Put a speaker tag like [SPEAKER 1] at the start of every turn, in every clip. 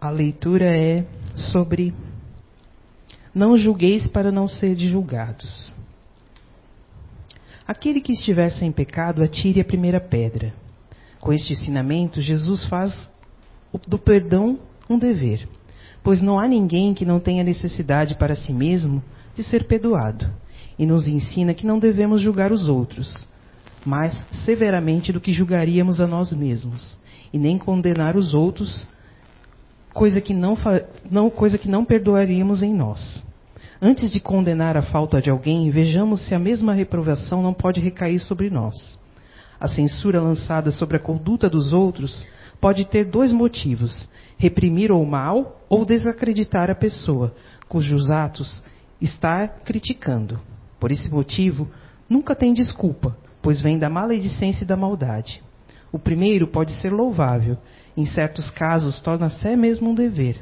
[SPEAKER 1] A leitura é sobre Não julgueis para não ser julgados. Aquele que estiver sem pecado, atire a primeira pedra. Com este ensinamento, Jesus faz do perdão um dever, pois não há ninguém que não tenha necessidade para si mesmo de ser perdoado, e nos ensina que não devemos julgar os outros, mais severamente do que julgaríamos a nós mesmos, e nem condenar os outros, coisa que não, não, coisa que não perdoaríamos em nós. Antes de condenar a falta de alguém, vejamos se a mesma reprovação não pode recair sobre nós. A censura lançada sobre a conduta dos outros pode ter dois motivos: reprimir o mal ou desacreditar a pessoa, cujos atos está criticando. Por esse motivo, nunca tem desculpa, pois vem da maledicência e da maldade. O primeiro pode ser louvável, em certos casos torna-se mesmo um dever,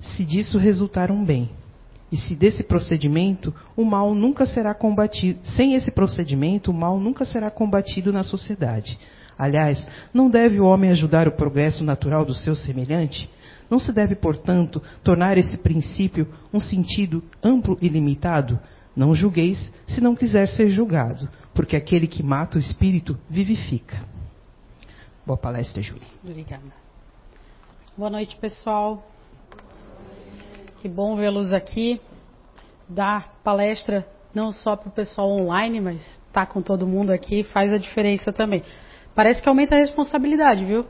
[SPEAKER 1] se disso resultar um bem. E se desse procedimento o mal nunca será combatido, sem esse procedimento o mal nunca será combatido na sociedade. Aliás, não deve o homem ajudar o progresso natural do seu semelhante? Não se deve, portanto, tornar esse princípio um sentido amplo e limitado? Não julgueis se não quiser ser julgado, porque aquele que mata o espírito vivifica. Boa palestra, Júlia.
[SPEAKER 2] Obrigada. Boa noite, pessoal. Que bom vê-los aqui. Dar palestra não só para o pessoal online, mas estar tá com todo mundo aqui faz a diferença também. Parece que aumenta a responsabilidade, viu?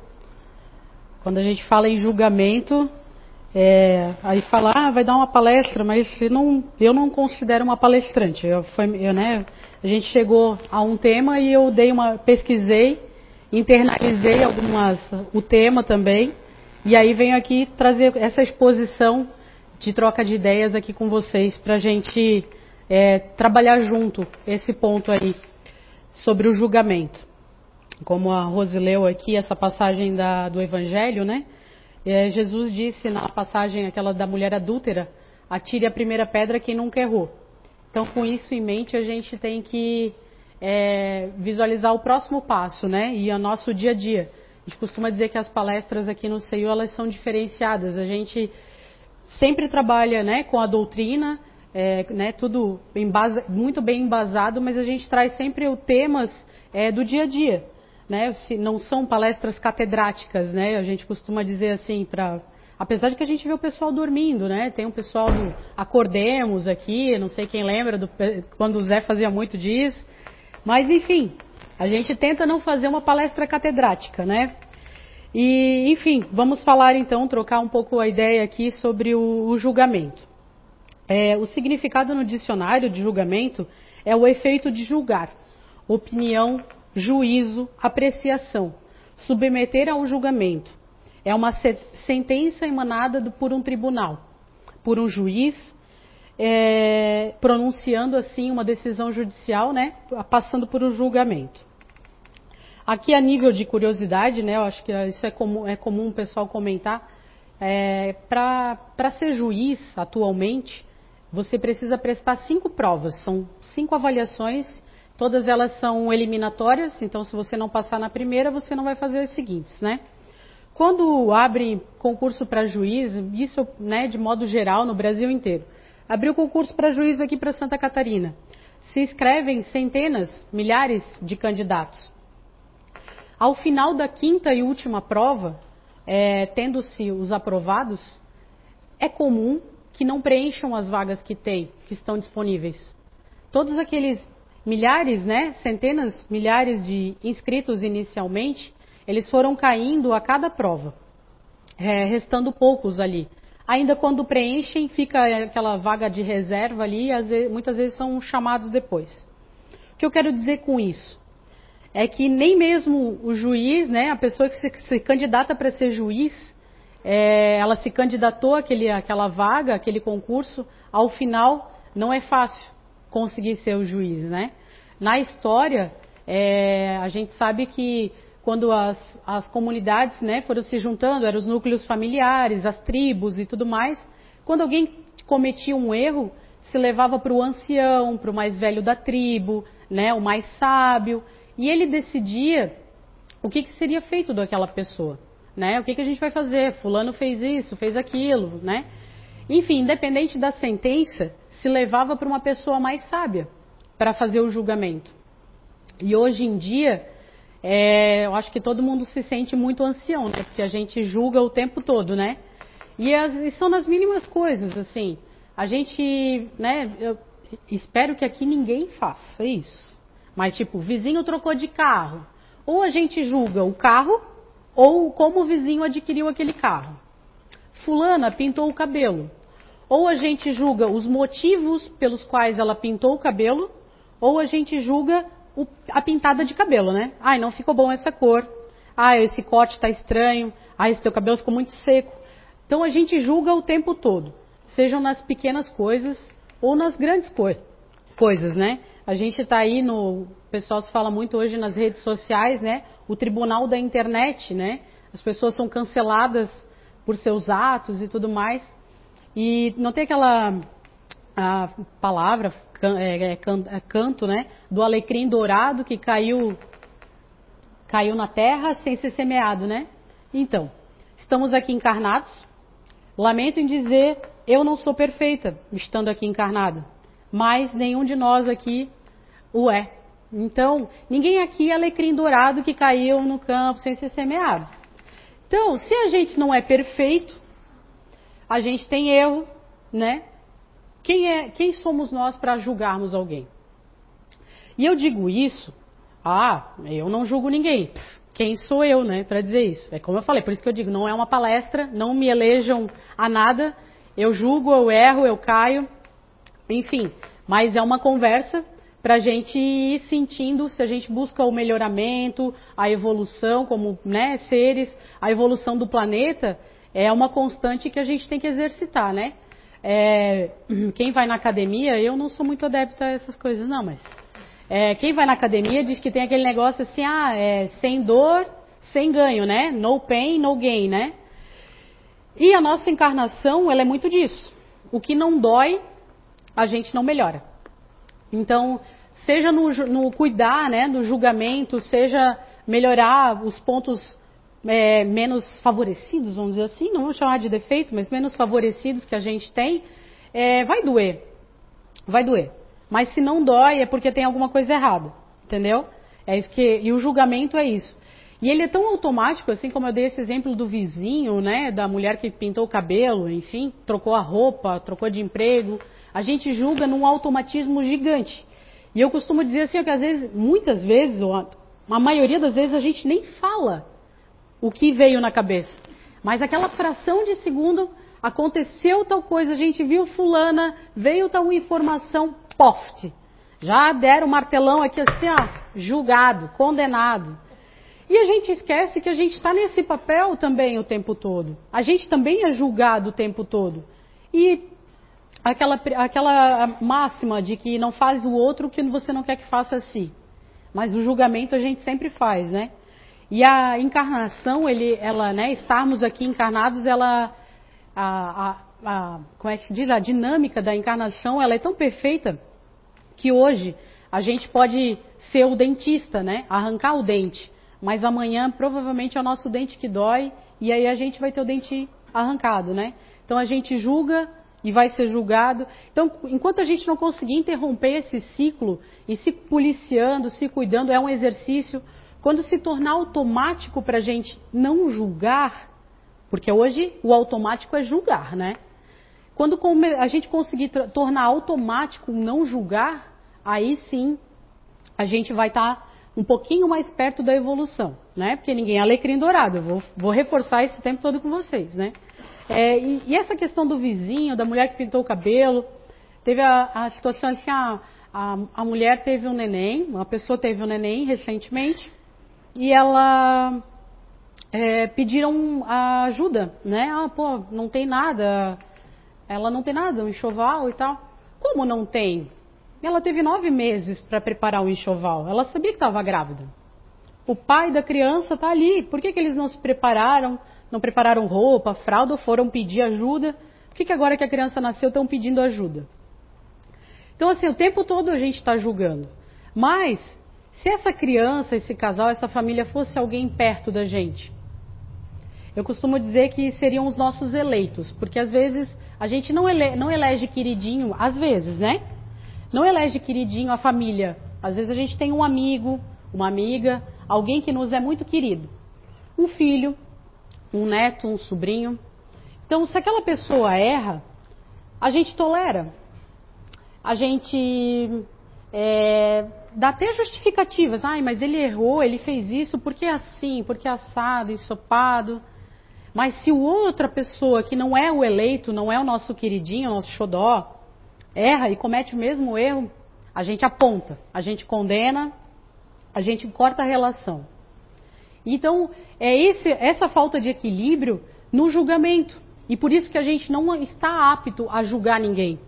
[SPEAKER 2] Quando a gente fala em julgamento, é, aí fala, ah, vai dar uma palestra, mas eu não, eu não considero uma palestrante. Eu, foi, eu, né, a gente chegou a um tema e eu dei uma, pesquisei, internalizei algumas, o tema também, e aí venho aqui trazer essa exposição de troca de ideias aqui com vocês para a gente é, trabalhar junto esse ponto aí sobre o julgamento. Como a Rose leu aqui essa passagem da, do Evangelho, né? É, Jesus disse na passagem aquela da mulher adúltera, atire a primeira pedra quem nunca errou. Então, com isso em mente, a gente tem que é, visualizar o próximo passo, né? E o nosso dia a dia. A gente costuma dizer que as palestras aqui no CEIU, elas são diferenciadas. A gente sempre trabalha né, com a doutrina, é, né, tudo embasa, muito bem embasado, mas a gente traz sempre os temas é, do dia a dia. Né, se não são palestras catedráticas, né, a gente costuma dizer assim, para apesar de que a gente vê o pessoal dormindo, né, tem um pessoal do Acordemos aqui, não sei quem lembra do, quando o Zé fazia muito disso, mas enfim, a gente tenta não fazer uma palestra catedrática, né, e, enfim, vamos falar então, trocar um pouco a ideia aqui sobre o, o julgamento. É, o significado no dicionário de julgamento é o efeito de julgar, opinião, juízo, apreciação, submeter ao julgamento. É uma sentença emanada do, por um tribunal, por um juiz, é, pronunciando assim uma decisão judicial, né, passando por um julgamento. Aqui a nível de curiosidade, né, eu acho que isso é comum, é comum o pessoal comentar, é, para ser juiz atualmente, você precisa prestar cinco provas, são cinco avaliações, todas elas são eliminatórias, então se você não passar na primeira, você não vai fazer as seguintes, né? Quando abre concurso para juiz, isso né, de modo geral no Brasil inteiro, abriu concurso para juiz aqui para Santa Catarina, se inscrevem centenas, milhares de candidatos. Ao final da quinta e última prova, é, tendo-se os aprovados, é comum que não preencham as vagas que tem, que estão disponíveis. Todos aqueles milhares, né, centenas, milhares de inscritos inicialmente, eles foram caindo a cada prova, é, restando poucos ali. Ainda quando preenchem, fica aquela vaga de reserva ali, muitas vezes são chamados depois. O que eu quero dizer com isso? é que nem mesmo o juiz, né, a pessoa que se, se candidata para ser juiz, é, ela se candidatou àquele, àquela vaga, aquele concurso, ao final não é fácil conseguir ser o juiz, né? Na história, é, a gente sabe que quando as, as comunidades né, foram se juntando, eram os núcleos familiares, as tribos e tudo mais, quando alguém cometia um erro, se levava para o ancião, para o mais velho da tribo, né, o mais sábio, e ele decidia o que, que seria feito daquela pessoa. né? O que, que a gente vai fazer? Fulano fez isso, fez aquilo, né? Enfim, independente da sentença, se levava para uma pessoa mais sábia para fazer o julgamento. E hoje em dia, é, eu acho que todo mundo se sente muito ancião, né? Porque a gente julga o tempo todo, né? E, as, e são nas mínimas coisas, assim. A gente, né? Eu espero que aqui ninguém faça isso. Mas, tipo, o vizinho trocou de carro. Ou a gente julga o carro, ou como o vizinho adquiriu aquele carro. Fulana pintou o cabelo. Ou a gente julga os motivos pelos quais ela pintou o cabelo, ou a gente julga o, a pintada de cabelo, né? Ai, não ficou bom essa cor. Ah, esse corte está estranho. Ah, esse teu cabelo ficou muito seco. Então a gente julga o tempo todo, sejam nas pequenas coisas ou nas grandes coi coisas, né? A gente está aí no, o pessoal se fala muito hoje nas redes sociais, né? O tribunal da internet, né? As pessoas são canceladas por seus atos e tudo mais. E não tem aquela palavra, é, é, é, canto, né? Do alecrim dourado que caiu, caiu na terra sem ser semeado, né? Então, estamos aqui encarnados. Lamento em dizer, eu não sou perfeita estando aqui encarnada, mas nenhum de nós aqui o é. Então, ninguém aqui é alecrim dourado que caiu no campo sem ser semeado. Então, se a gente não é perfeito, a gente tem erro, né? Quem, é, quem somos nós para julgarmos alguém? E eu digo isso, ah, eu não julgo ninguém. Quem sou eu, né, para dizer isso? É como eu falei, por isso que eu digo, não é uma palestra, não me elejam a nada. Eu julgo, eu erro, eu caio, enfim. Mas é uma conversa para a gente ir sentindo se a gente busca o melhoramento, a evolução como né, seres, a evolução do planeta é uma constante que a gente tem que exercitar, né? É, quem vai na academia, eu não sou muito adepta a essas coisas, não, mas é, quem vai na academia diz que tem aquele negócio assim, ah, é, sem dor, sem ganho, né? No pain, no gain, né? E a nossa encarnação, ela é muito disso. O que não dói, a gente não melhora. Então, seja no, no cuidar, né, no julgamento, seja melhorar os pontos é, menos favorecidos, vamos dizer assim, não vamos chamar de defeito, mas menos favorecidos que a gente tem, é, vai doer. Vai doer. Mas se não dói é porque tem alguma coisa errada, entendeu? É isso que e o julgamento é isso. E ele é tão automático, assim como eu dei esse exemplo do vizinho, né, da mulher que pintou o cabelo, enfim, trocou a roupa, trocou de emprego. A gente julga num automatismo gigante. E eu costumo dizer assim, que às vezes, muitas vezes, a maioria das vezes, a gente nem fala o que veio na cabeça. Mas aquela fração de segundo aconteceu tal coisa, a gente viu fulana, veio tal informação, poft. Já deram o martelão aqui assim, ó, julgado, condenado. E a gente esquece que a gente está nesse papel também o tempo todo. A gente também é julgado o tempo todo. E aquela, aquela máxima de que não faz o outro o que você não quer que faça a si. Mas o julgamento a gente sempre faz, né? E a encarnação, ele, ela, né, estarmos aqui encarnados, ela, a, a, a, como é que se diz, a dinâmica da encarnação, ela é tão perfeita que hoje a gente pode ser o dentista, né, arrancar o dente, mas amanhã provavelmente é o nosso dente que dói e aí a gente vai ter o dente arrancado, né? Então a gente julga e vai ser julgado. Então, enquanto a gente não conseguir interromper esse ciclo e se policiando, se cuidando, é um exercício quando se tornar automático para a gente não julgar, porque hoje o automático é julgar, né? Quando a gente conseguir tornar automático não julgar, aí sim a gente vai estar tá um pouquinho mais perto da evolução, né? Porque ninguém é alecrim dourado. Eu vou, vou reforçar isso o tempo todo com vocês, né? É, e, e, essa questão do vizinho, da mulher que pintou o cabelo, teve a, a situação assim, a, a, a mulher teve um neném, uma pessoa teve um neném recentemente, e ela é, pediram ajuda, né? Ah, pô, não tem nada, ela não tem nada, um enxoval e tal. Como não tem? Ela teve nove meses para preparar o enxoval. Ela sabia que estava grávida. O pai da criança está ali. Por que, que eles não se prepararam? Não prepararam roupa, fralda foram pedir ajuda? Por que, que agora que a criança nasceu estão pedindo ajuda? Então, assim, o tempo todo a gente está julgando. Mas se essa criança, esse casal, essa família fosse alguém perto da gente, eu costumo dizer que seriam os nossos eleitos, porque às vezes a gente não, ele, não elege queridinho, às vezes, né? Não elege queridinho a família. Às vezes a gente tem um amigo, uma amiga, alguém que nos é muito querido. Um filho, um neto, um sobrinho. Então, se aquela pessoa erra, a gente tolera. A gente é, dá até justificativas. Ai, mas ele errou, ele fez isso, porque assim, porque assado, ensopado. Mas se o outra pessoa que não é o eleito, não é o nosso queridinho, o nosso xodó, erra e comete o mesmo erro, a gente aponta, a gente condena, a gente corta a relação. Então, é esse, essa falta de equilíbrio no julgamento. E por isso que a gente não está apto a julgar ninguém.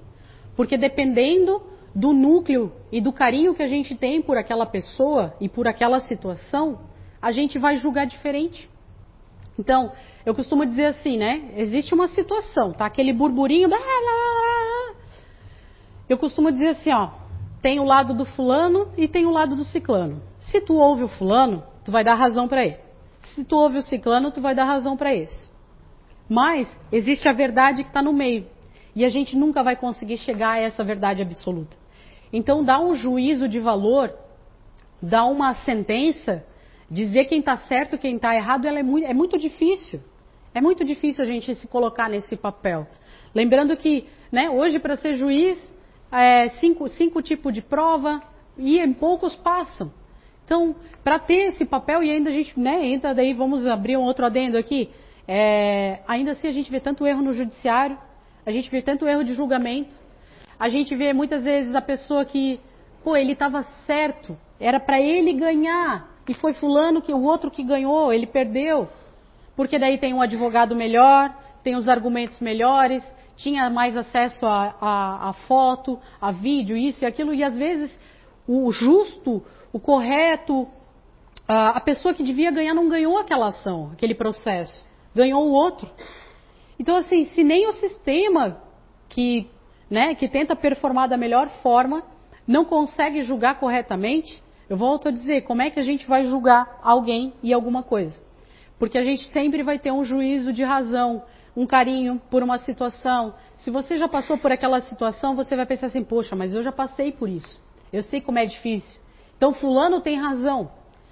[SPEAKER 2] Porque dependendo do núcleo e do carinho que a gente tem por aquela pessoa e por aquela situação, a gente vai julgar diferente. Então, eu costumo dizer assim, né? Existe uma situação, tá? Aquele burburinho. Blá, blá, blá, eu costumo dizer assim, ó. Tem o lado do fulano e tem o lado do ciclano. Se tu ouve o fulano, tu vai dar razão para ele. Se tu ouve o ciclano, tu vai dar razão para esse. Mas existe a verdade que está no meio. E a gente nunca vai conseguir chegar a essa verdade absoluta. Então, dar um juízo de valor, dar uma sentença, dizer quem está certo, quem está errado, é, muito, é muito difícil. É muito difícil a gente se colocar nesse papel. Lembrando que, né, hoje, para ser juiz, é, cinco, cinco tipos de prova e em poucos passam. Então, para ter esse papel, e ainda a gente né, entra daí, vamos abrir um outro adendo aqui, é, ainda assim a gente vê tanto erro no judiciário, a gente vê tanto erro de julgamento, a gente vê muitas vezes a pessoa que, pô, ele estava certo, era para ele ganhar, e foi fulano que o outro que ganhou, ele perdeu. Porque daí tem um advogado melhor, tem os argumentos melhores, tinha mais acesso a, a, a foto, a vídeo, isso e aquilo, e às vezes o justo, o correto, a, a pessoa que devia ganhar não ganhou aquela ação, aquele processo, ganhou o outro. Então, assim, se nem o sistema que, né, que tenta performar da melhor forma não consegue julgar corretamente, eu volto a dizer, como é que a gente vai julgar alguém e alguma coisa? Porque a gente sempre vai ter um juízo de razão, um carinho por uma situação. Se você já passou por aquela situação, você vai pensar assim: poxa, mas eu já passei por isso. Eu sei como é difícil. Então, Fulano tem razão.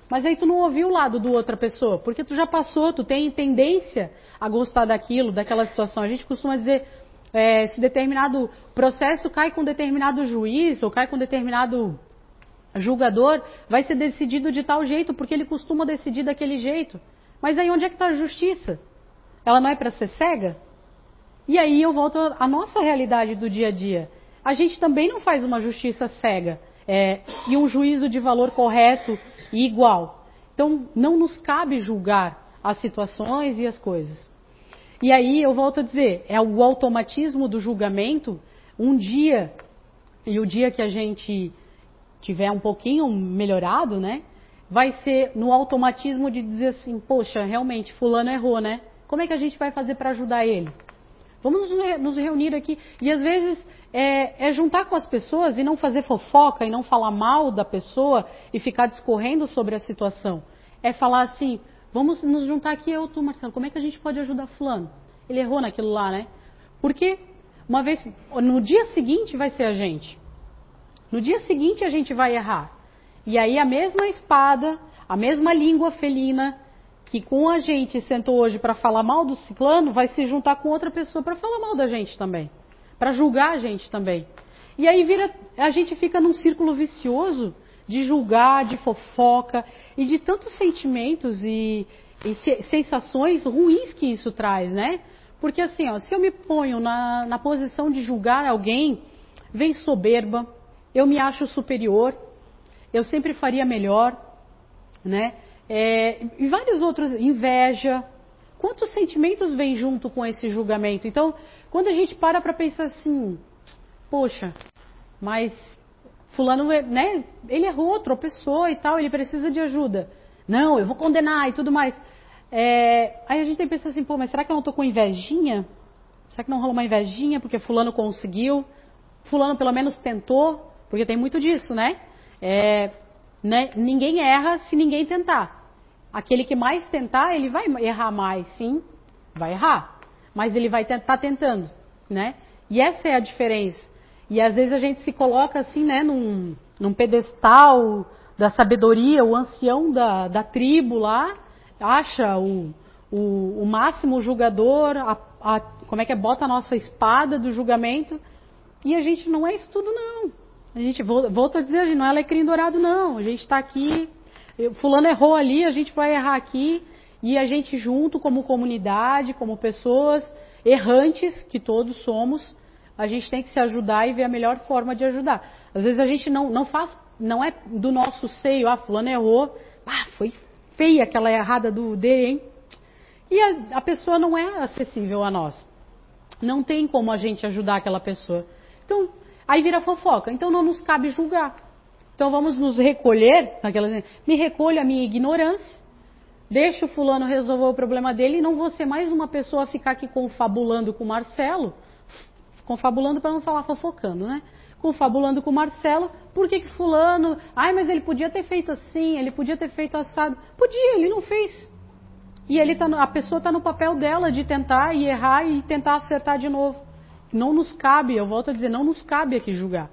[SPEAKER 2] Mas aí tu não ouviu o lado do outra pessoa, porque tu já passou, tu tem tendência a gostar daquilo, daquela situação. A gente costuma dizer, é, se determinado processo cai com determinado juiz ou cai com determinado julgador, vai ser decidido de tal jeito, porque ele costuma decidir daquele jeito. Mas aí onde é que está a justiça? ela não é para ser cega? E aí eu volto à nossa realidade do dia a dia. A gente também não faz uma justiça cega é, e um juízo de valor correto e igual. Então não nos cabe julgar as situações e as coisas. E aí eu volto a dizer, é o automatismo do julgamento. Um dia, e o dia que a gente tiver um pouquinho melhorado, né? Vai ser no automatismo de dizer assim, poxa, realmente, fulano errou, né? Como é que a gente vai fazer para ajudar ele? Vamos nos reunir aqui. E às vezes é, é, juntar com as pessoas e não fazer fofoca e não falar mal da pessoa e ficar discorrendo sobre a situação. É falar assim: vamos nos juntar aqui, eu, tu, Marcelo, como é que a gente pode ajudar Fulano? Ele errou naquilo lá, né? Porque uma vez, no dia seguinte vai ser a gente. No dia seguinte a gente vai errar. E aí a mesma espada, a mesma língua felina que com a gente sentou hoje para falar mal do ciclano, vai se juntar com outra pessoa para falar mal da gente também, para julgar a gente também. E aí vira, a gente fica num círculo vicioso de julgar, de fofoca e de tantos sentimentos e, e sensações ruins que isso traz, né? Porque assim, ó, se eu me ponho na, na posição de julgar alguém, vem soberba, eu me acho superior, eu sempre faria melhor, né? É, e vários outros, inveja. Quantos sentimentos vêm junto com esse julgamento? Então, quando a gente para para pensar assim, poxa, mas fulano, é, né, ele errou, tropeçou e tal, ele precisa de ajuda. Não, eu vou condenar e tudo mais. É, aí a gente tem que pensar assim, pô, mas será que eu não estou com invejinha? Será que não rolou uma invejinha porque fulano conseguiu? Fulano pelo menos tentou? Porque tem muito disso, né? É, né? Ninguém erra se ninguém tentar. Aquele que mais tentar, ele vai errar mais, sim, vai errar, mas ele vai estar tá tentando, né? E essa é a diferença. E às vezes a gente se coloca assim, né, num, num pedestal da sabedoria, o ancião da, da tribo lá, acha o, o, o máximo julgador, a, a, como é que é, bota a nossa espada do julgamento, e a gente não é isso tudo, não. A gente, volta a dizer, a gente não é alecrim dourado, não. A gente está aqui, fulano errou ali, a gente vai errar aqui, e a gente junto, como comunidade, como pessoas errantes, que todos somos, a gente tem que se ajudar e ver a melhor forma de ajudar. Às vezes a gente não, não faz, não é do nosso seio, ah, fulano errou, ah, foi feia aquela errada do D, hein? E a, a pessoa não é acessível a nós. Não tem como a gente ajudar aquela pessoa. Então, aí vira fofoca. Então não nos cabe julgar. Então vamos nos recolher, naquela, me recolho a minha ignorância, deixa o fulano resolver o problema dele e não vou ser mais uma pessoa a ficar aqui confabulando com o Marcelo, confabulando para não falar fofocando, né? Confabulando com o Marcelo, por que, que fulano, ai, mas ele podia ter feito assim, ele podia ter feito assado. Podia, ele não fez. E ele tá, a pessoa está no papel dela de tentar e errar e tentar acertar de novo. Não nos cabe, eu volto a dizer, não nos cabe aqui julgar.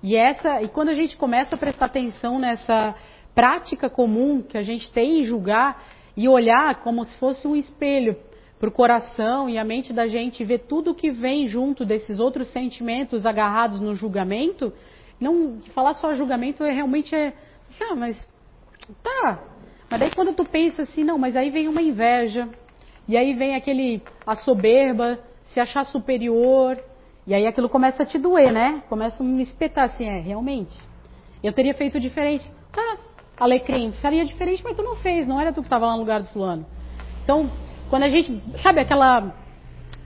[SPEAKER 2] E essa, e quando a gente começa a prestar atenção nessa prática comum que a gente tem em julgar e olhar como se fosse um espelho para o coração e a mente da gente ver tudo que vem junto desses outros sentimentos agarrados no julgamento, não falar só julgamento é realmente é, ah, mas tá. Mas daí quando tu pensa assim, não, mas aí vem uma inveja, e aí vem aquele a soberba, se achar superior, e aí aquilo começa a te doer, né? Começa a me espetar assim, é, realmente. Eu teria feito diferente. Tá, alecrim, faria diferente, mas tu não fez, não era tu que estava lá no lugar do fulano. Então, quando a gente, sabe aquela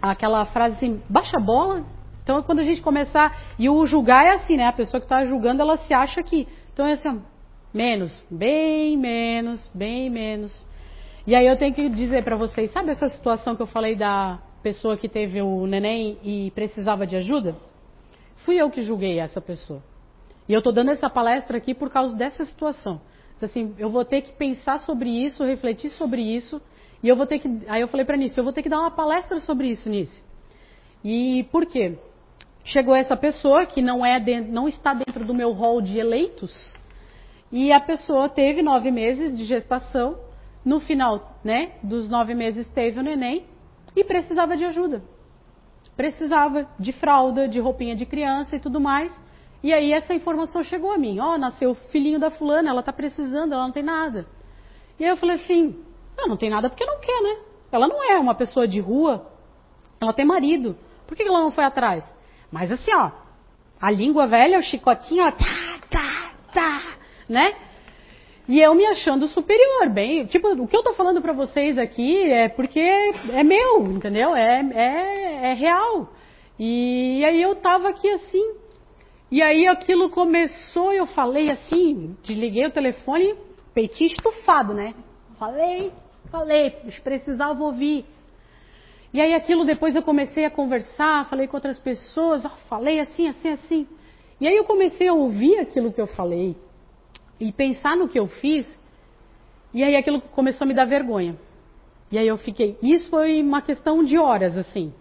[SPEAKER 2] aquela frase assim, baixa a bola? Então, quando a gente começar, e o julgar é assim, né? A pessoa que está julgando, ela se acha que, então é assim, menos, bem menos, bem menos. E aí eu tenho que dizer para vocês, sabe essa situação que eu falei da pessoa que teve o neném e precisava de ajuda? Fui eu que julguei essa pessoa. E eu estou dando essa palestra aqui por causa dessa situação. Assim, eu vou ter que pensar sobre isso, refletir sobre isso e eu vou ter que. Aí eu falei para Nice, eu vou ter que dar uma palestra sobre isso, Nice. E por quê? Chegou essa pessoa que não, é não está dentro do meu rol de eleitos, e a pessoa teve nove meses de gestação. No final né, dos nove meses teve o neném e precisava de ajuda. Precisava de fralda, de roupinha de criança e tudo mais. E aí essa informação chegou a mim. Ó, oh, nasceu o filhinho da fulana, ela está precisando, ela não tem nada. E aí eu falei assim, ela não tem nada porque não quer, né? Ela não é uma pessoa de rua. Ela tem marido. Por que ela não foi atrás? Mas assim, ó, a língua velha, o chicotinho, ó, tá, tá, tá, né? E eu me achando superior, bem, tipo, o que eu tô falando para vocês aqui é porque é meu, entendeu? É, é, é real. E aí eu tava aqui assim, e aí aquilo começou, eu falei assim, desliguei o telefone, peitinho estufado, né? Falei, Falei, precisava ouvir. E aí aquilo depois eu comecei a conversar, falei com outras pessoas, oh, falei assim, assim, assim. E aí eu comecei a ouvir aquilo que eu falei e pensar no que eu fiz. E aí aquilo começou a me dar vergonha. E aí eu fiquei. Isso foi uma questão de horas, assim.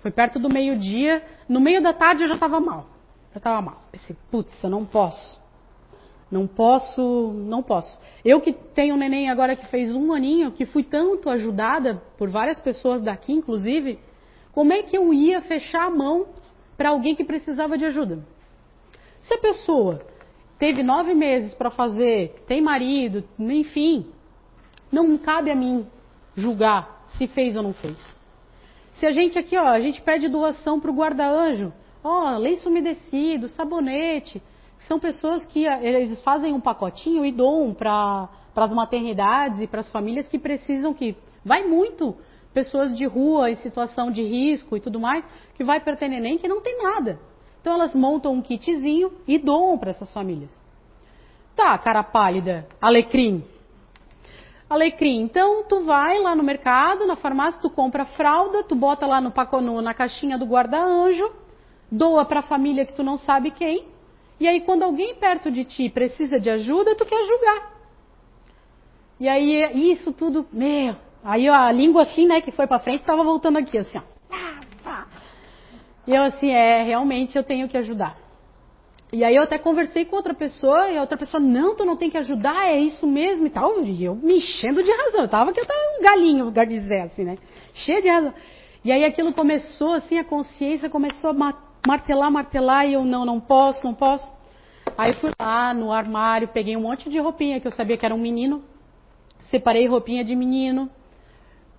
[SPEAKER 2] Foi perto do meio-dia. No meio da tarde eu já estava mal. Já estava mal. Pensei, putz, eu não posso. Não posso, não posso. Eu que tenho um neném agora que fez um aninho, que fui tanto ajudada por várias pessoas daqui, inclusive, como é que eu ia fechar a mão para alguém que precisava de ajuda? Se a pessoa teve nove meses para fazer, tem marido, enfim, não cabe a mim julgar se fez ou não fez. Se a gente aqui, ó, a gente pede doação para o guarda-anjo, ó, lenço umedecido, sabonete, são pessoas que eh, eles fazem um pacotinho e doam para as maternidades e para as famílias que precisam, que vai muito pessoas de rua em situação de risco e tudo mais, que vai para ter neném que não tem nada. Então elas montam um kitzinho e doam para essas famílias. Tá, cara pálida, alecrim. Alecrim, então tu vai lá no mercado, na farmácia, tu compra fralda, tu bota lá no, na caixinha do guarda-anjo, doa para a família que tu não sabe quem, e aí, quando alguém perto de ti precisa de ajuda, tu quer julgar. E aí, isso tudo, meu. Aí a língua assim, né, que foi para frente, tava voltando aqui, assim, ó. E eu assim, é, realmente eu tenho que ajudar. E aí eu até conversei com outra pessoa, e a outra pessoa, não, tu não tem que ajudar, é isso mesmo e tal. E eu me enchendo de razão. Eu tava aqui até um galinho, gardizé, assim, né? Cheio de razão. E aí aquilo começou, assim, a consciência começou a martelar, martelar, e eu, não, não posso, não posso. Aí fui lá no armário, peguei um monte de roupinha, que eu sabia que era um menino. Separei roupinha de menino.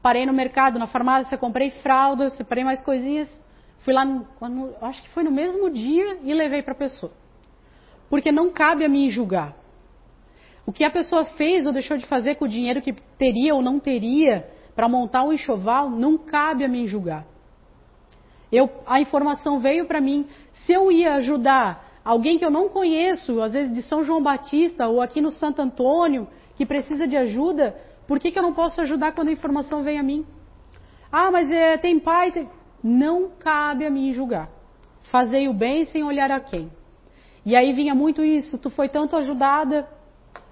[SPEAKER 2] Parei no mercado, na farmácia, comprei fralda, separei mais coisinhas. Fui lá, no, acho que foi no mesmo dia e levei para a pessoa. Porque não cabe a mim julgar. O que a pessoa fez ou deixou de fazer com o dinheiro que teria ou não teria para montar um enxoval, não cabe a mim julgar. Eu, a informação veio para mim. Se eu ia ajudar alguém que eu não conheço, às vezes de São João Batista ou aqui no Santo Antônio, que precisa de ajuda, por que, que eu não posso ajudar quando a informação vem a mim? Ah, mas é, tem pai. Tem... Não cabe a mim julgar. Fazei o bem sem olhar a quem. E aí vinha muito isso, tu foi tanto ajudada,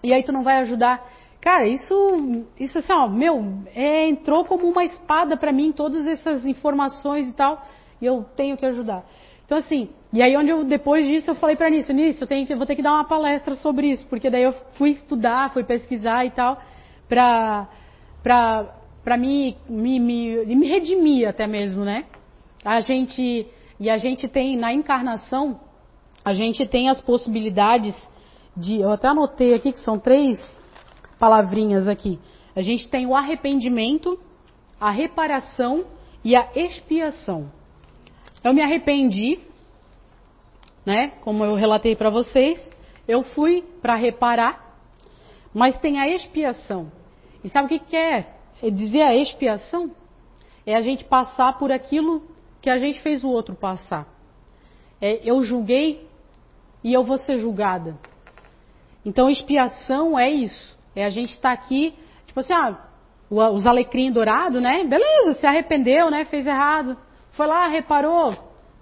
[SPEAKER 2] e aí tu não vai ajudar. Cara, isso, isso assim, ó, meu, é, entrou como uma espada para mim, todas essas informações e tal, e eu tenho que ajudar. Então assim, e aí onde eu, depois disso eu falei para Nisso, Nisso, eu tenho que, vou ter que dar uma palestra sobre isso, porque daí eu fui estudar, fui pesquisar e tal, pra, pra, pra me, me, me, me redimir até mesmo, né? A gente e a gente tem na encarnação, a gente tem as possibilidades de, eu até anotei aqui que são três palavrinhas aqui. A gente tem o arrependimento, a reparação e a expiação. Eu me arrependi, né? Como eu relatei para vocês, eu fui para reparar, mas tem a expiação. E sabe o que, que é? é dizer a expiação? É a gente passar por aquilo que a gente fez o outro passar. É, eu julguei e eu vou ser julgada. Então, expiação é isso. É a gente estar tá aqui, tipo assim, ah, os alecrim dourado, né? Beleza, se arrependeu, né? Fez errado. Foi lá, reparou,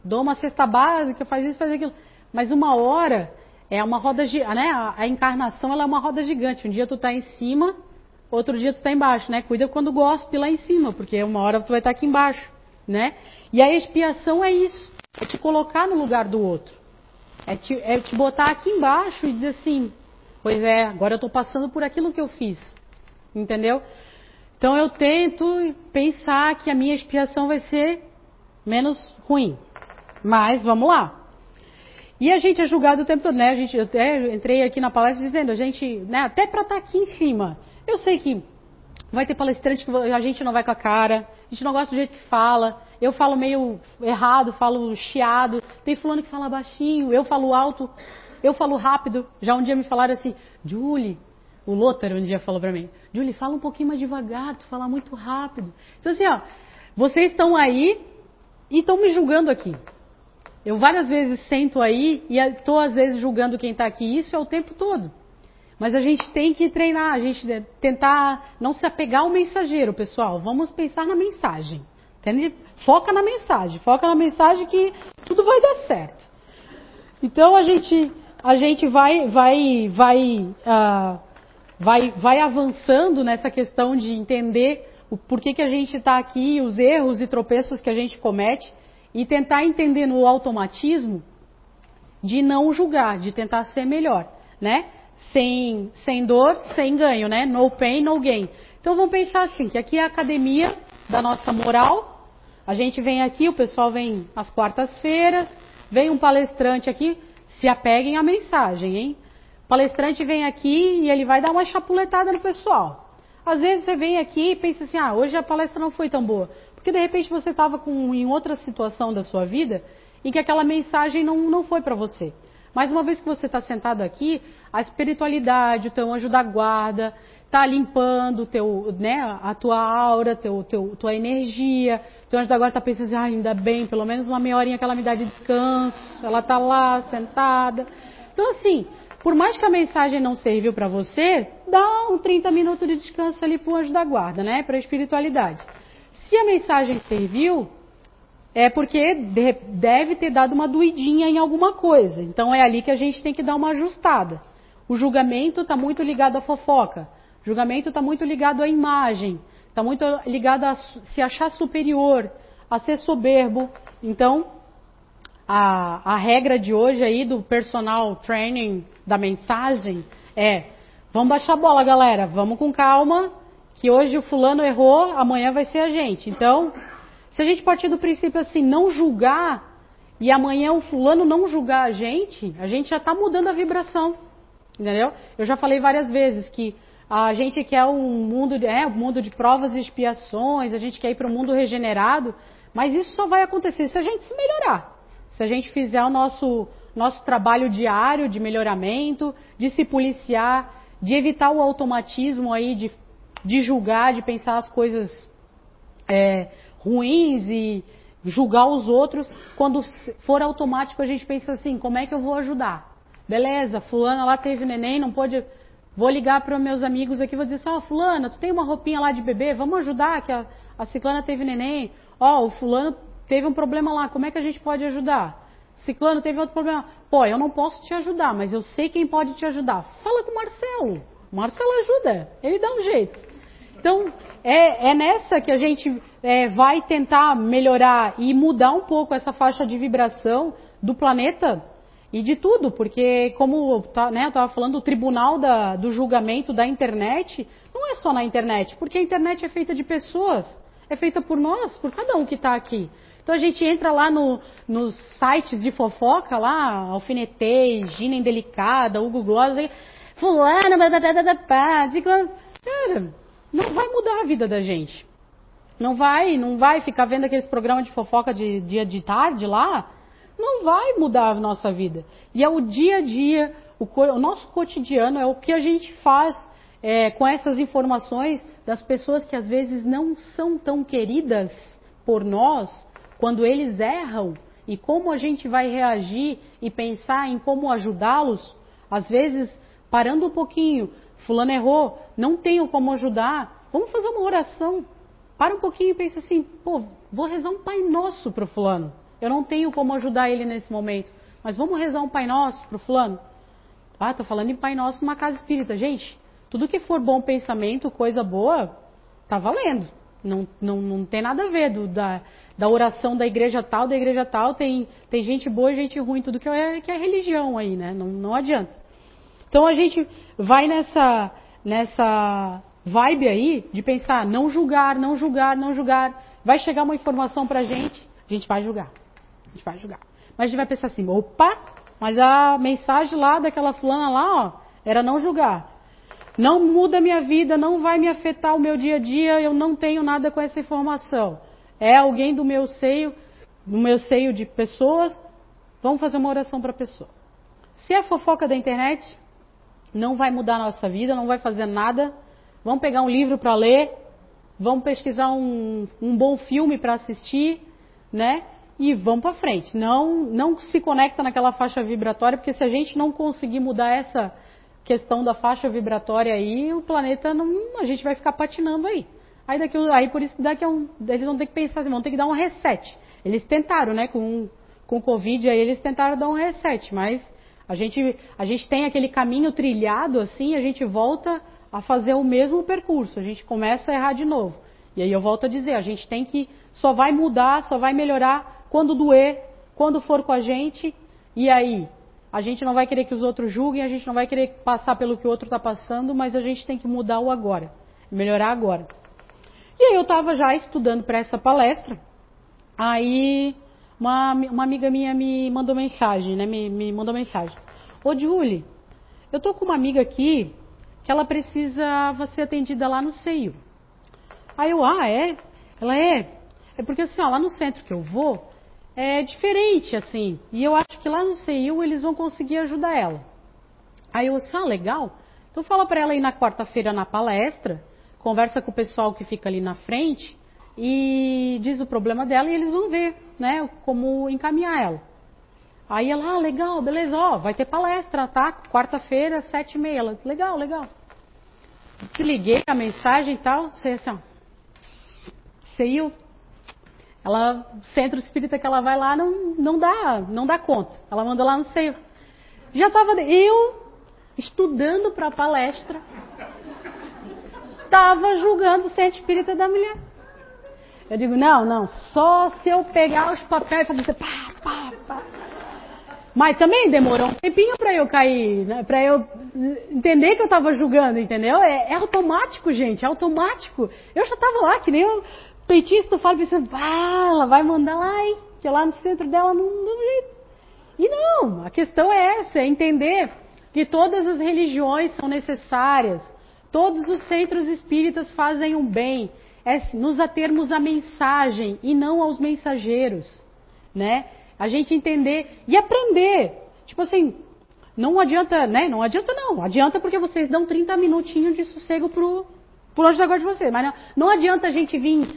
[SPEAKER 2] dou uma cesta básica, faz isso, faz aquilo. Mas uma hora é uma roda, né? A, encarnação ela é uma roda gigante. Um dia tu está em cima, outro dia tu está embaixo, né? Cuida quando gospe lá em cima, porque uma hora tu vai estar tá aqui embaixo, né? E a expiação é isso, é te colocar no lugar do outro. É te, é te botar aqui embaixo e dizer assim, pois é, agora eu estou passando por aquilo que eu fiz. Entendeu? Então eu tento pensar que a minha expiação vai ser menos ruim. Mas vamos lá. E a gente é julgado o tempo todo, né? A gente, eu até entrei aqui na palestra dizendo, a gente, né, até para estar tá aqui em cima. Eu sei que vai ter palestrante que a gente não vai com a cara, a gente não gosta do jeito que fala, eu falo meio errado, falo chiado. Tem fulano que fala baixinho, eu falo alto, eu falo rápido. Já um dia me falaram assim, Julie, o Lothar um dia falou para mim, Julie, fala um pouquinho mais devagar, tu fala muito rápido. Então assim, ó, vocês estão aí e estão me julgando aqui. Eu várias vezes sento aí e estou às vezes julgando quem está aqui. Isso é o tempo todo. Mas a gente tem que treinar, a gente tentar não se apegar ao mensageiro, pessoal. Vamos pensar na mensagem. Entende? Foca na mensagem, foca na mensagem que tudo vai dar certo. Então a gente, a gente vai, vai, vai, uh, vai, vai avançando nessa questão de entender o porquê que a gente está aqui, os erros e tropeços que a gente comete e tentar entender no automatismo de não julgar, de tentar ser melhor, né? Sem, sem dor, sem ganho, né? No pain, no gain. Então vamos pensar assim, que aqui é a academia da nossa moral, a gente vem aqui, o pessoal vem às quartas-feiras, vem um palestrante aqui, se apeguem à mensagem, hein? O palestrante vem aqui e ele vai dar uma chapuletada no pessoal. Às vezes você vem aqui e pensa assim, ah, hoje a palestra não foi tão boa. Porque de repente você estava em outra situação da sua vida em que aquela mensagem não, não foi para você. Mas uma vez que você está sentado aqui, a espiritualidade, o teu anjo da guarda, está limpando teu, né, a tua aura, teu, teu, tua energia. Teu anjo da guarda está pensando assim, ah, ainda bem, pelo menos uma meia horinha que ela me dá de descanso. Ela está lá, sentada. Então, assim, por mais que a mensagem não serviu para você, dá um 30 minutos de descanso ali para o anjo da guarda, né, para a espiritualidade. Se a mensagem serviu, é porque deve ter dado uma doidinha em alguma coisa. Então é ali que a gente tem que dar uma ajustada. O julgamento está muito ligado à fofoca. Julgamento está muito ligado à imagem, está muito ligado a se achar superior, a ser soberbo. Então, a, a regra de hoje aí do personal training da mensagem é: vamos baixar a bola, galera, vamos com calma, que hoje o fulano errou, amanhã vai ser a gente. Então, se a gente partir do princípio assim, não julgar, e amanhã o fulano não julgar a gente, a gente já está mudando a vibração. Entendeu? Eu já falei várias vezes que a gente quer um mundo, de, é, um mundo de provas e expiações, a gente quer ir para um mundo regenerado, mas isso só vai acontecer se a gente se melhorar. Se a gente fizer o nosso, nosso trabalho diário de melhoramento, de se policiar, de evitar o automatismo aí de, de julgar, de pensar as coisas é, ruins e julgar os outros. Quando for automático, a gente pensa assim: como é que eu vou ajudar? Beleza, fulana lá teve neném, não pode. Vou ligar para meus amigos aqui, vou dizer assim, ó, oh, fulana, tu tem uma roupinha lá de bebê, vamos ajudar, que a, a ciclana teve neném. Ó, oh, o fulano teve um problema lá, como é que a gente pode ajudar? Ciclano teve outro problema. Pô, eu não posso te ajudar, mas eu sei quem pode te ajudar. Fala com o Marcelo. O Marcelo ajuda, ele dá um jeito. Então, é, é nessa que a gente é, vai tentar melhorar e mudar um pouco essa faixa de vibração do planeta e de tudo, porque como tá, né, eu estava falando, o tribunal da, do julgamento da internet não é só na internet, porque a internet é feita de pessoas, é feita por nós, por cada um que está aqui. Então a gente entra lá no, nos sites de fofoca, lá, Alfinetei, Gina Indelicada, Hugo Gloss, fulano, cara, não vai mudar a vida da gente. Não vai, não vai ficar vendo aqueles programas de fofoca de dia de tarde lá, não vai mudar a nossa vida. E é o dia a dia, o, o nosso cotidiano, é o que a gente faz é, com essas informações das pessoas que às vezes não são tão queridas por nós, quando eles erram e como a gente vai reagir e pensar em como ajudá-los, às vezes parando um pouquinho, fulano errou, não tenho como ajudar, vamos fazer uma oração. Para um pouquinho e pensa assim, pô, vou rezar um Pai Nosso para o fulano. Eu não tenho como ajudar ele nesse momento. Mas vamos rezar um Pai Nosso para o fulano? Ah, estou falando em Pai Nosso numa casa espírita. Gente, tudo que for bom pensamento, coisa boa, tá valendo. Não, não, não tem nada a ver do, da, da oração da igreja tal, da igreja tal. Tem, tem gente boa e gente ruim, tudo que é, que é religião aí, né? Não, não adianta. Então a gente vai nessa, nessa vibe aí de pensar, não julgar, não julgar, não julgar. Vai chegar uma informação pra gente, a gente vai julgar. A gente vai julgar. Mas a gente vai pensar assim, opa, mas a mensagem lá daquela fulana lá, ó, era não julgar. Não muda minha vida, não vai me afetar o meu dia a dia, eu não tenho nada com essa informação. É alguém do meu seio, do meu seio de pessoas, vamos fazer uma oração para a pessoa. Se é fofoca da internet, não vai mudar a nossa vida, não vai fazer nada. Vamos pegar um livro para ler, vamos pesquisar um, um bom filme para assistir, né? e vamos para frente. Não, não se conecta naquela faixa vibratória, porque se a gente não conseguir mudar essa questão da faixa vibratória aí, o planeta não, a gente vai ficar patinando aí. Aí daqui, aí por isso daqui um, eles vão ter que pensar assim, vão ter que dar um reset. Eles tentaram, né, com com o Covid aí eles tentaram dar um reset, mas a gente a gente tem aquele caminho trilhado assim, a gente volta a fazer o mesmo percurso, a gente começa a errar de novo. E aí eu volto a dizer, a gente tem que só vai mudar, só vai melhorar quando doer, quando for com a gente, e aí? A gente não vai querer que os outros julguem, a gente não vai querer passar pelo que o outro está passando, mas a gente tem que mudar o agora, melhorar agora. E aí eu estava já estudando para essa palestra, aí uma, uma, amiga minha me mandou mensagem, né? Me, me mandou mensagem. Ô Julie, eu tô com uma amiga aqui que ela precisava ser atendida lá no seio. Aí eu, ah, é? Ela é. É porque assim, ó, lá no centro que eu vou, é diferente, assim. E eu acho que lá no CIU eles vão conseguir ajudar ela. Aí eu disse, ah, legal. Então fala para ela ir na quarta-feira na palestra, conversa com o pessoal que fica ali na frente e diz o problema dela e eles vão ver, né, como encaminhar ela. Aí ela, ah, legal, beleza, ó, vai ter palestra, tá? Quarta-feira, sete e meia. Ela, legal, legal. Desliguei a mensagem e tal, sei assim, ó. CIU, ela, centro espírita que ela vai lá não, não dá, não dá conta. Ela manda lá no seio. Já estava eu estudando para a palestra. estava julgando o centro espírita da mulher. Eu digo, não, não, só se eu pegar os papéis para você, pá, pá, pá. Mas também demorou um tempinho para eu cair, né? para eu entender que eu estava julgando, entendeu? É, é, automático, gente, é automático. Eu já estava lá, que nem o peitista fala, pensando, ah, ela vai mandar lá, hein? Que lá no centro dela não, não jeito. E não, a questão é essa, é entender que todas as religiões são necessárias, todos os centros espíritas fazem um bem, é nos atermos à mensagem e não aos mensageiros, né? A gente entender e aprender. Tipo assim, não adianta, né? Não adianta não. Adianta porque vocês dão 30 minutinhos de sossego pro, pro anjo da guarda de vocês. Mas não, não adianta a gente vir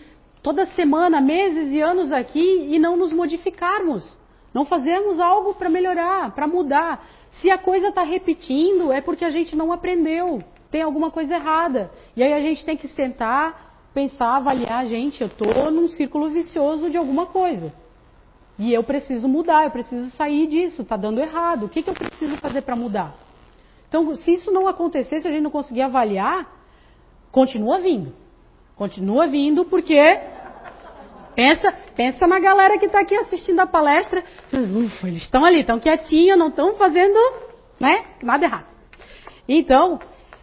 [SPEAKER 2] toda semana, meses e anos aqui e não nos modificarmos. Não fazermos algo para melhorar, para mudar. Se a coisa está repetindo, é porque a gente não aprendeu. Tem alguma coisa errada. E aí a gente tem que sentar, pensar, avaliar, gente, eu estou num círculo vicioso de alguma coisa. E eu preciso mudar, eu preciso sair disso, está dando errado. O que, que eu preciso fazer para mudar? Então, se isso não acontecer, se a gente não conseguir avaliar, continua vindo. Continua vindo, porque pensa, pensa na galera que está aqui assistindo a palestra. Ufa, eles estão ali, estão quietinhos, não estão fazendo né, nada errado. Então,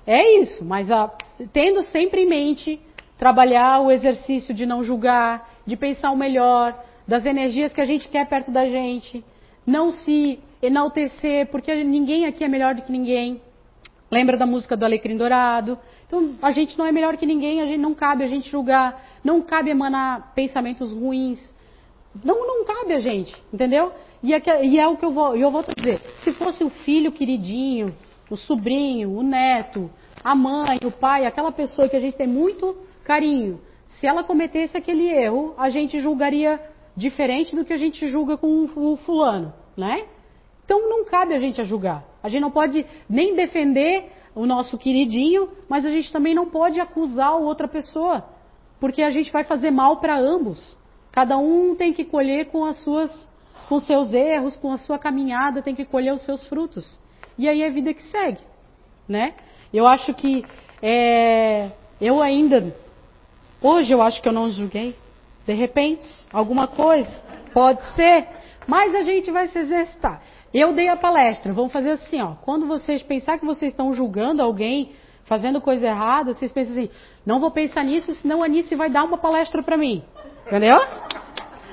[SPEAKER 2] é isso, mas a, tendo sempre em mente trabalhar o exercício de não julgar, de pensar o melhor, das energias que a gente quer perto da gente, não se enaltecer, porque ninguém aqui é melhor do que ninguém. Lembra da música do Alecrim Dourado? Então, a gente não é melhor que ninguém, a gente não cabe a gente julgar, não cabe emanar pensamentos ruins. Não, não cabe a gente, entendeu? E é, e é o que eu vou, eu vou dizer. Se fosse o filho queridinho, o sobrinho, o neto, a mãe, o pai, aquela pessoa que a gente tem muito carinho, se ela cometesse aquele erro, a gente julgaria diferente do que a gente julga com o fulano, né? Então não cabe a gente a julgar. A gente não pode nem defender o nosso queridinho, mas a gente também não pode acusar outra pessoa, porque a gente vai fazer mal para ambos. Cada um tem que colher com as suas com seus erros, com a sua caminhada, tem que colher os seus frutos. E aí é a vida que segue, né? Eu acho que é, eu ainda hoje eu acho que eu não julguei, de repente, alguma coisa, pode ser, mas a gente vai se exercitar. Eu dei a palestra, vamos fazer assim, ó. Quando vocês pensar que vocês estão julgando alguém, fazendo coisa errada, vocês pensam assim, não vou pensar nisso, senão a Anice vai dar uma palestra para mim. Entendeu?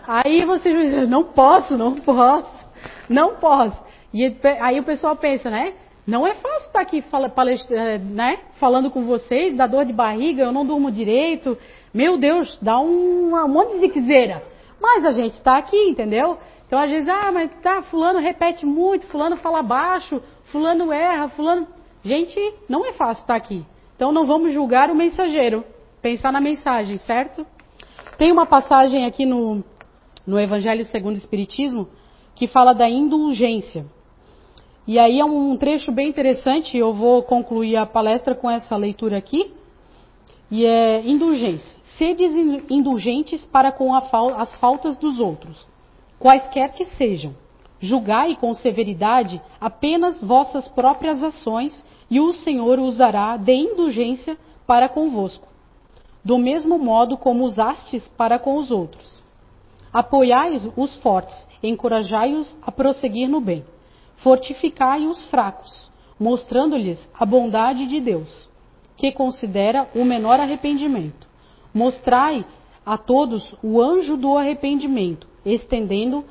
[SPEAKER 2] Aí vocês vão dizer, não posso, não posso, não posso. E aí o pessoal pensa, né? Não é fácil estar aqui palestra, né? falando com vocês, dá dor de barriga, eu não durmo direito, meu Deus, dá um, um monte de ziquezeira. Mas a gente está aqui, entendeu? Então às vezes, ah, mas tá, fulano repete muito, fulano fala baixo, fulano erra, fulano. Gente, não é fácil estar aqui. Então não vamos julgar o mensageiro. Pensar na mensagem, certo? Tem uma passagem aqui no, no Evangelho segundo o Espiritismo que fala da indulgência. E aí é um trecho bem interessante, eu vou concluir a palestra com essa leitura aqui. E é indulgência. Sedes indulgentes para com as faltas dos outros, quaisquer que sejam. Julgai com severidade apenas vossas próprias ações, e o Senhor usará de indulgência para convosco, do mesmo modo como usastes para com os outros. Apoiai os fortes, encorajai-os a prosseguir no bem. Fortificai os fracos, mostrando-lhes a bondade de Deus, que considera o menor arrependimento. Mostrai a todos o anjo do arrependimento, estendendo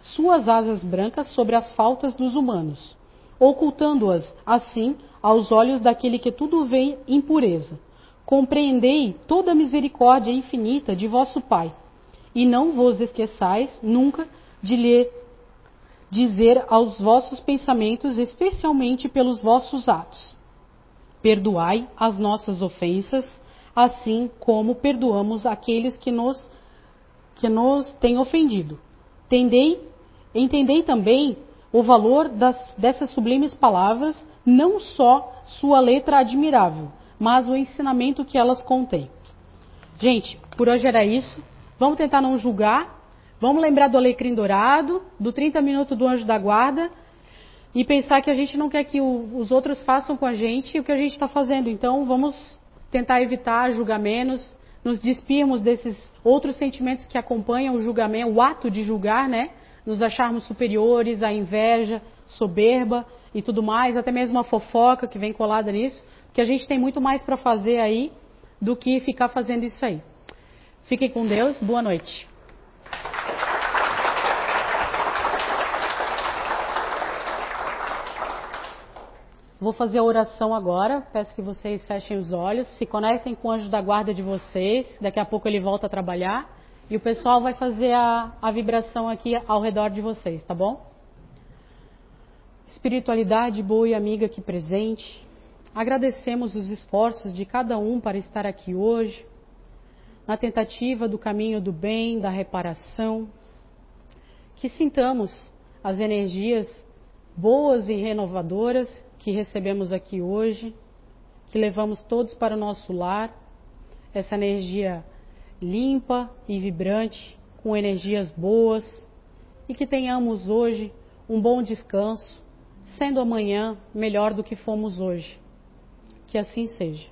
[SPEAKER 2] suas asas brancas sobre as faltas dos humanos, ocultando-as, assim, aos olhos daquele que tudo vê impureza. Compreendei toda a misericórdia infinita de vosso Pai, e não vos esqueçais nunca de lhe dizer aos vossos pensamentos, especialmente pelos vossos atos. Perdoai as nossas ofensas, assim como perdoamos aqueles que nos, que nos têm ofendido. Tendei, entendei também o valor das, dessas sublimes palavras, não só sua letra admirável, mas o ensinamento que elas contêm. Gente, por hoje era isso. Vamos tentar não julgar. Vamos lembrar do alecrim dourado, do 30 minutos do anjo da guarda e pensar que a gente não quer que o, os outros façam com a gente o que a gente está fazendo. Então vamos tentar evitar julgamentos, nos despirmos desses outros sentimentos que acompanham o julgamento, o ato de julgar, né? Nos acharmos superiores, a inveja, soberba e tudo mais, até mesmo a fofoca que vem colada nisso, que a gente tem muito mais para fazer aí do que ficar fazendo isso aí. Fiquem com Deus, boa noite. Vou fazer a oração agora. Peço que vocês fechem os olhos, se conectem com o anjo da guarda de vocês. Daqui a pouco ele volta a trabalhar. E o pessoal vai fazer a, a vibração aqui ao redor de vocês, tá bom? Espiritualidade boa e amiga aqui presente. Agradecemos os esforços de cada um para estar aqui hoje, na tentativa do caminho do bem, da reparação. Que sintamos as energias boas e renovadoras que recebemos aqui hoje, que levamos todos para o nosso lar, essa energia limpa e vibrante, com energias boas, e que tenhamos hoje um bom descanso, sendo amanhã melhor do que fomos hoje. Que assim seja.